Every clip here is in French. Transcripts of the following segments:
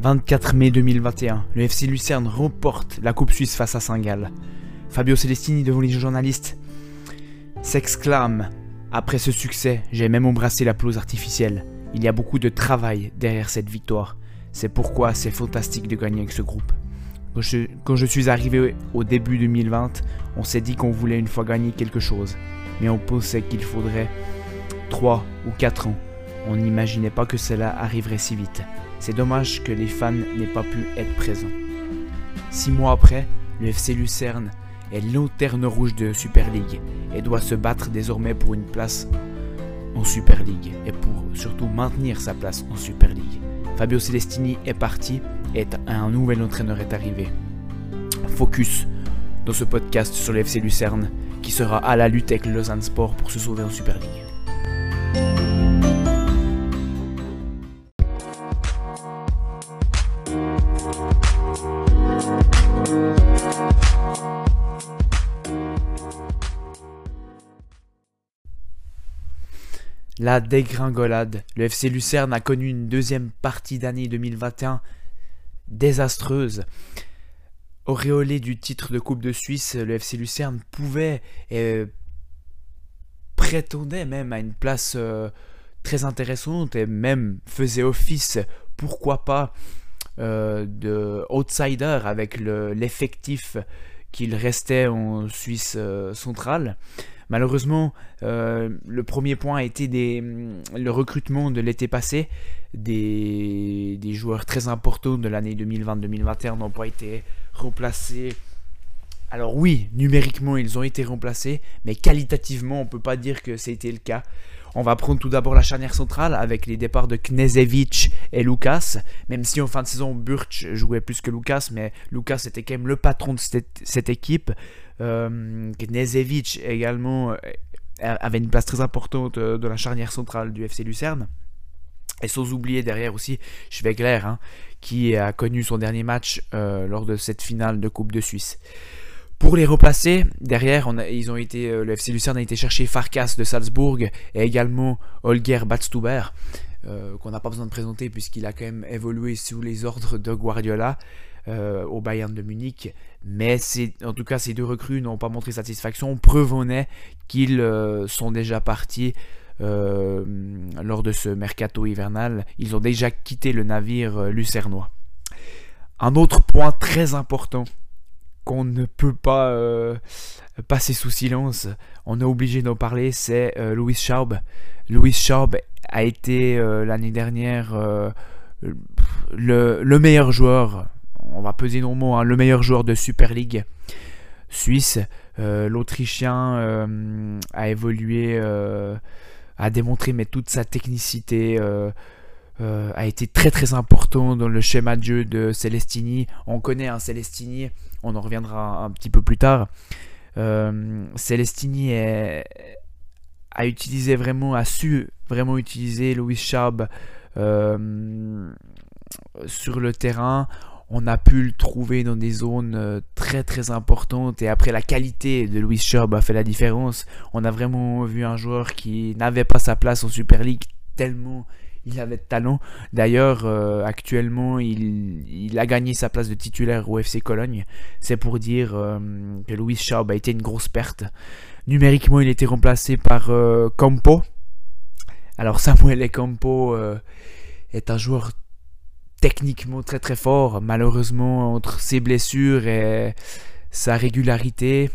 24 mai 2021, le FC Lucerne remporte la Coupe Suisse face à Saint-Gall. Fabio Celestini devant les journalistes s'exclame Après ce succès, j'ai même embrassé la pelouse artificielle. Il y a beaucoup de travail derrière cette victoire. C'est pourquoi c'est fantastique de gagner avec ce groupe. Quand je, suis arrivé au début 2020, on s'est dit qu'on voulait une fois gagner quelque chose. Mais on pensait qu'il faudrait 3 ou 4 ans. On n'imaginait pas que cela arriverait si vite. C'est dommage que les fans n'aient pas pu être présents. Six mois après, le FC Lucerne est lanterne rouge de Super League et doit se battre désormais pour une place en Super League et pour surtout maintenir sa place en Super League. Fabio Celestini est parti et un nouvel entraîneur est arrivé. Focus dans ce podcast sur le FC Lucerne qui sera à la lutte avec Lausanne Sport pour se sauver en Super League. La dégringolade. Le FC Lucerne a connu une deuxième partie d'année 2021 désastreuse. Auréolé du titre de Coupe de Suisse, le FC Lucerne pouvait et prétendait même à une place euh, très intéressante et même faisait office, pourquoi pas, euh, de outsider avec l'effectif qu'il restait en Suisse euh, centrale. Malheureusement, euh, le premier point a été des, le recrutement de l'été passé. Des, joueurs très importants de l'année 2020-2021 n'ont pas été remplacés. Alors oui, numériquement ils ont été remplacés, mais qualitativement on ne peut pas dire que c'était le cas. On va prendre tout d'abord la charnière centrale avec les départs de Knezevic et Lucas. Même si en fin de saison, Burch jouait plus que Lucas, mais Lucas était quand même le patron de cette équipe. Euh, également euh, avait une place très importante euh, de la charnière centrale du FC Lucerne. Et sans oublier derrière aussi Schwegler, hein, qui a connu son dernier match euh, lors de cette finale de Coupe de Suisse. Pour les replacer, derrière, ils ont été, le FC Lucerne a été chercher Farkas de Salzbourg et également Holger Batstuber, euh, qu'on n'a pas besoin de présenter puisqu'il a quand même évolué sous les ordres de Guardiola euh, au Bayern de Munich. Mais en tout cas, ces deux recrues n'ont pas montré satisfaction. Preuve en est qu'ils euh, sont déjà partis lors de ce mercato hivernal. Ils ont déjà quitté le navire lucernois. Un autre point très important qu'on ne peut pas passer sous silence, on est obligé d'en parler, c'est Louis Schaub. Louis Schaub a été euh, l'année dernière euh, le, le, meilleur joueur, on va peser nos mots, hein, le meilleur joueur de Super League suisse. Euh, L'Autrichien a évolué, a démontré mais toute sa technicité. A été très très important dans le schéma de jeu de Celestini. On connaît un Celestini, on en reviendra un petit peu plus tard. Celestini est, a vraiment, a su vraiment utiliser Louis Schaub euh, sur le terrain. On a pu le trouver dans des zones très très importantes et après la qualité de Louis Schaub a fait la différence. On a vraiment vu un joueur qui n'avait pas sa place en Super League tellement il avait de talent. D'ailleurs, euh, actuellement, il, a gagné sa place de titulaire au FC Cologne. C'est pour dire euh, que Louis Schaub a été une grosse perte. Numériquement, il était remplacé par euh, Campo. Alors Samuel Campo est un joueur techniquement très très fort. Malheureusement, entre ses blessures et sa régularité,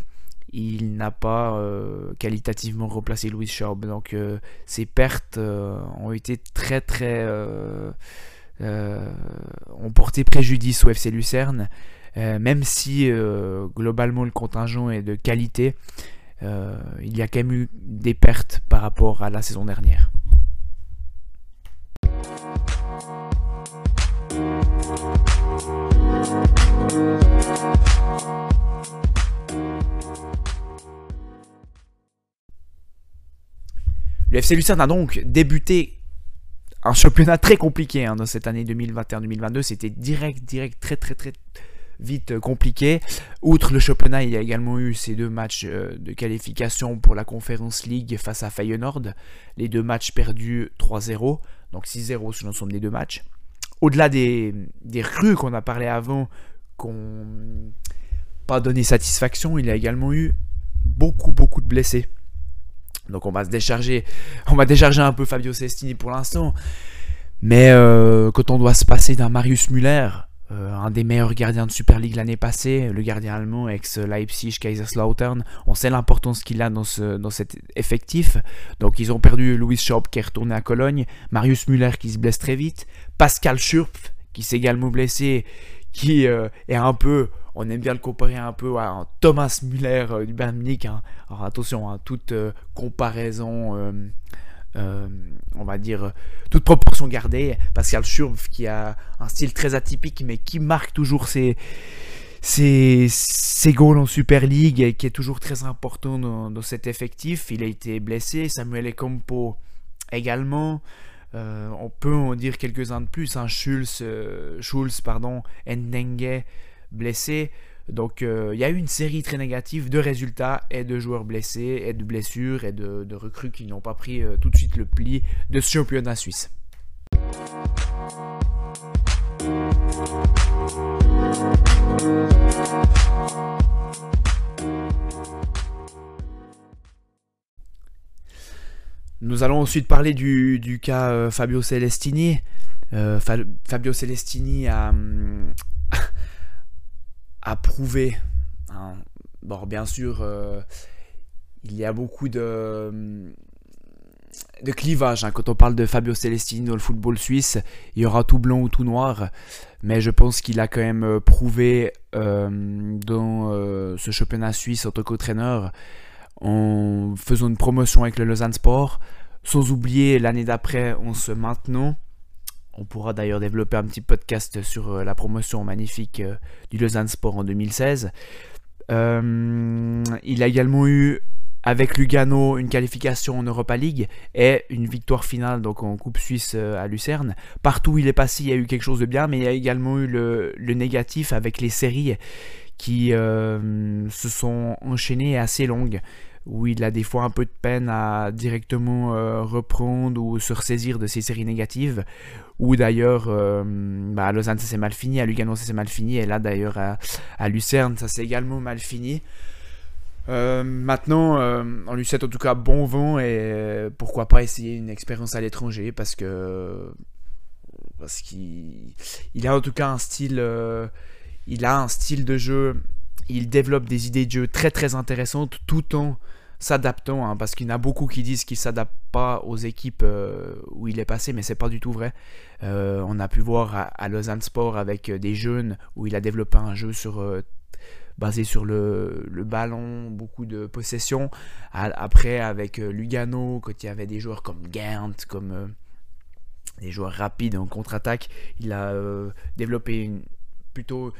il n'a pas euh, qualitativement replacé Louis Schaub. Donc euh, ses pertes euh, ont été très très... ont porté préjudice au FC Lucerne. même si globalement le contingent est de qualité, il y a quand même eu des pertes par rapport à la saison dernière. Le FC Lucerne a donc débuté un championnat très compliqué hein, dans cette année 2021-2022. C'était direct, direct, très, très, très vite euh, compliqué. Outre le championnat, il y a également eu ces deux matchs euh, de qualification pour la Conference League face à Feyenoord. Les deux matchs perdus 3-0, donc 6-0 sur l'ensemble des deux matchs. au-delà des, des rues qu'on a parlé avant, qu'on pas donné satisfaction, il a également eu beaucoup, beaucoup de blessés. Donc on va se décharger, on va décharger un peu Fabio Cestini pour l'instant. Mais euh, quand on doit se passer d'un Marius Müller, euh, un des meilleurs gardiens de Super League l'année passée, le gardien allemand ex Leipzig, Kaiserslautern, on sait l'importance qu'il a dans, ce, cet effectif. Donc ils ont perdu Louis Schaub qui est retourné à Cologne, Marius Müller qui se blesse très vite, Pascal Schurpf qui s'est également blessé, qui euh, est un peu on aime bien le comparer un peu à Thomas Müller du Bayern Munich. Hein. Alors attention, hein, toute comparaison euh, on va dire, toute proportion gardée. Pascal Schurf qui a un style très atypique, mais qui marque toujours ses, goals en Super League qui est toujours très important dans, cet effectif. Il a été blessé. Samuel Ekompo également. Euh, on peut en dire quelques-uns de plus. Hein. Schulz, euh, Schulz, pardon, Ndengue blessé. Donc euh, il y a eu une série très négative de résultats et de joueurs blessés et de blessures et de, recrues qui n'ont pas pris euh, tout de suite le pli de ce championnat suisse. Nous allons ensuite parler du, cas euh, Fabio Celestini. Fabio Celestini a, hum, à prouver. Hein. Bon, bien sûr, euh, il y a beaucoup de, de clivage. Hein. Quand on parle de Fabio Celestini dans le football suisse, il y aura tout blanc ou tout noir. Mais je pense qu'il a quand même euh, prouvé euh, dans ce championnat suisse en tant qu'entraîneur en faisant une promotion avec le Lausanne Sport. Sans oublier l'année d'après en se maintenant on pourra d'ailleurs développer un petit podcast sur euh, la promotion magnifique euh, du Lausanne Sport en 2016. Euh, il a également eu avec Lugano une qualification en Europa League et une victoire finale donc en Coupe Suisse à Lucerne. Partout où il est passé, il y a eu quelque chose de bien, mais il y a également eu le, négatif avec les séries qui se sont enchaînées assez longues où il a des fois un peu de peine à directement euh, reprendre ou se ressaisir de ses séries négatives. Ou d'ailleurs, euh, bah, à Lausanne ça s'est mal fini, à Lugano ça s'est mal fini, et là d'ailleurs à, Lucerne ça s'est également mal fini. Euh, maintenant, on lui souhaite en tout cas bon vent et pourquoi pas essayer une expérience à l'étranger parce que parce qu'il il a en tout cas un style il a un style de jeu il développe des idées de jeu très très intéressantes tout en s'adaptant, hein, parce qu'il y en a beaucoup qui disent qu'il ne s'adapte pas aux équipes euh, où il est passé, mais c'est pas du tout vrai. Euh, on a pu voir à, Lausanne Sport avec euh, des jeunes où il a développé un jeu sur, basé sur le, ballon, beaucoup de possession. après, avec Lugano, quand il y avait des joueurs comme Gant, comme des joueurs rapides en contre-attaque, il a développé plutôt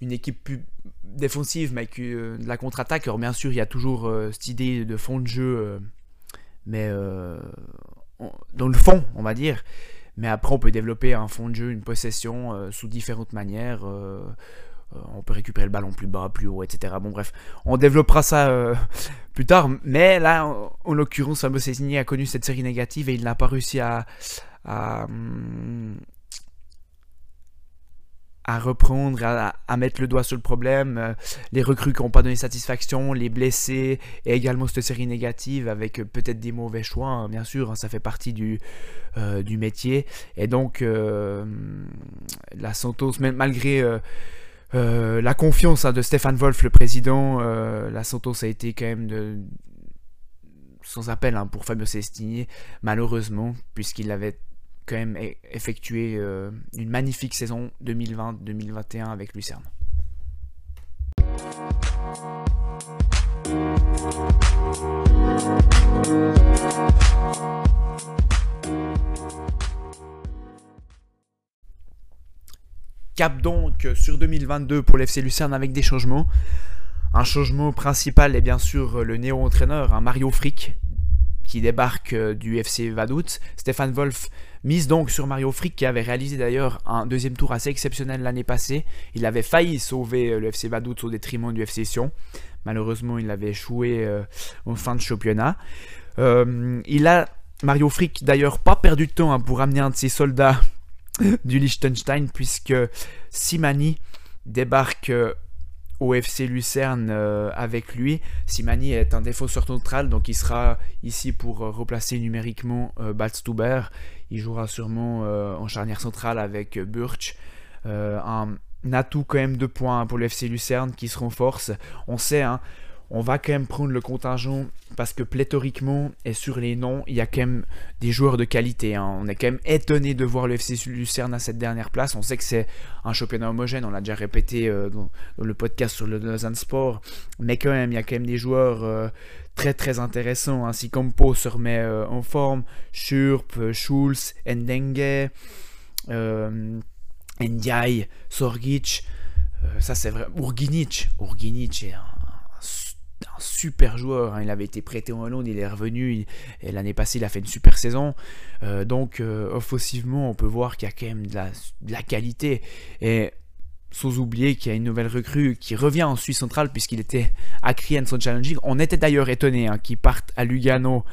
une équipe plus défensive, mais avec euh, de la contre-attaque. Alors bien sûr, il y a toujours euh, cette idée de fond de jeu, euh, mais dans le fond, on va dire. Mais après, on peut développer un fond de jeu, une possession sous différentes manières. on peut récupérer le ballon plus bas, plus haut, etc. Bon, bref, on développera ça plus tard. Mais là, en, l'occurrence, Fabio Cessigny a connu cette série négative et il n'a pas réussi à, à, hum, à reprendre, à, mettre le doigt sur le problème, euh, les recrues qui n'ont pas donné satisfaction, les blessés, et également cette série négative avec euh, peut-être des mauvais choix, hein, bien sûr, hein, ça fait partie du, euh, du métier. Et donc, la Santos, même malgré la confiance hein, de Stéphane Wolf, le président, la Santos a été quand même sans appel pour Fabio Cestini, malheureusement, puisqu'il avait quand même effectué euh, une magnifique saison 2020-2021 avec Lucerne. Cap donc sur 2022 pour l'FC Lucerne avec des changements. Un changement principal est bien sûr le néo-entraîneur, un Mario Frick, qui débarque euh, du FC Vaduz. Stéphane Wolf mise donc sur Mario Frick qui avait réalisé d'ailleurs un deuxième tour assez exceptionnel l'année passée. Il avait failli sauver euh, le FC Vaduz au détriment du FC Sion. Malheureusement, il avait échoué euh, en fin de championnat. il a Mario Frick d'ailleurs pas perdu de temps hein, pour amener un de ses soldats du Liechtenstein puisque Simani débarque au FC Lucerne avec lui. Simani est un défenseur neutral, donc il sera ici pour replacer numériquement euh, Batstuber. Il jouera sûrement en charnière centrale avec Burch. un atout quand même de points pour le FC Lucerne qui se renforce. On sait, hein, on va quand même prendre le contingent parce que pléthoriquement et sur les noms, il y a quand même des joueurs de qualité. Hein. On est quand même étonné de voir le FC Lucerne à cette dernière place. On sait que c'est un championnat homogène, on l'a déjà répété euh, dans, le podcast sur le Lausanne Sport, mais quand même, il y a quand même des joueurs euh, très très intéressants. Comme Pau se remet euh, en forme, Schurp, Schulz, Ndenge. Ndiaye, Sorgic, ça c'est vrai. Urginic, Urginic super joueur. Hein. Il avait été prêté en Hollande, il est revenu. l'année passée, il a fait une super saison. Euh, donc, euh, offensivement, on peut voir qu'il y a quand même de la, qualité. Et sans oublier qu'il y a une nouvelle recrue qui revient en Suisse centrale puisqu'il était à son challenging. On était d'ailleurs étonné hein, qu'il parte à Lugano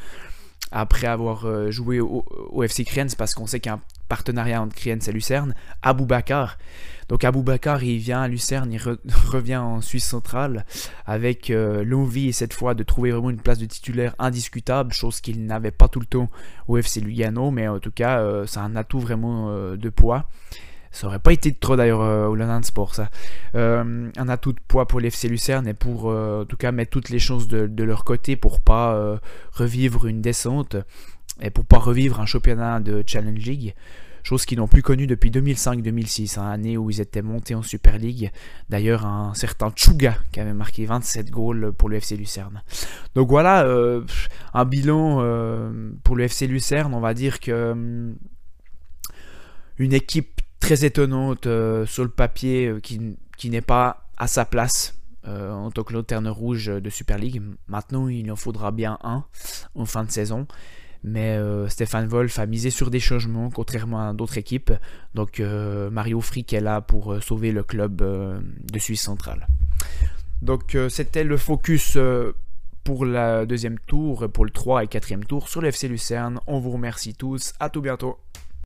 après avoir joué au, FC Kriens parce qu'on sait qu'il y a un partenariat entre Kriens et Lucerne, Abou Bakar. Donc Abou Bakar, il vient à Lucerne, il revient en Suisse centrale avec euh, l'envie cette fois de trouver vraiment une place de titulaire indiscutable, chose qu'il n'avait pas tout le temps au FC Lugano, mais en tout cas, euh, c'est un atout vraiment euh, de poids. Ça aurait pas été trop d'ailleurs au London Sport, ça. un atout de poids pour l'FC Lucerne et pour en tout cas mettre toutes les chances de, de leur côté pour pas revivre une descente et pour pas revivre un championnat de Challenge League, chose qu'ils n'ont plus connue depuis 2005-2006, hein, année où ils étaient montés en Super League. D'ailleurs, un certain Chuga qui avait marqué 27 goals pour le FC Lucerne. Donc voilà, euh, un bilan euh, pour le FC Lucerne, on va dire que hum, une équipe très étonnante euh, sur le papier qui, n'est pas à sa place en tant que lanterne rouge de Super League. Maintenant, il en faudra bien un en fin de saison. Mais euh, Stéphane Wolf a misé sur des changements, contrairement à d'autres équipes. Donc euh, Mario Frick est là pour euh, sauver le club de Suisse centrale. Donc c'était le focus pour la deuxième tour, pour le 3 et 4e tour sur le FC Lucerne. On vous remercie tous. À tout bientôt.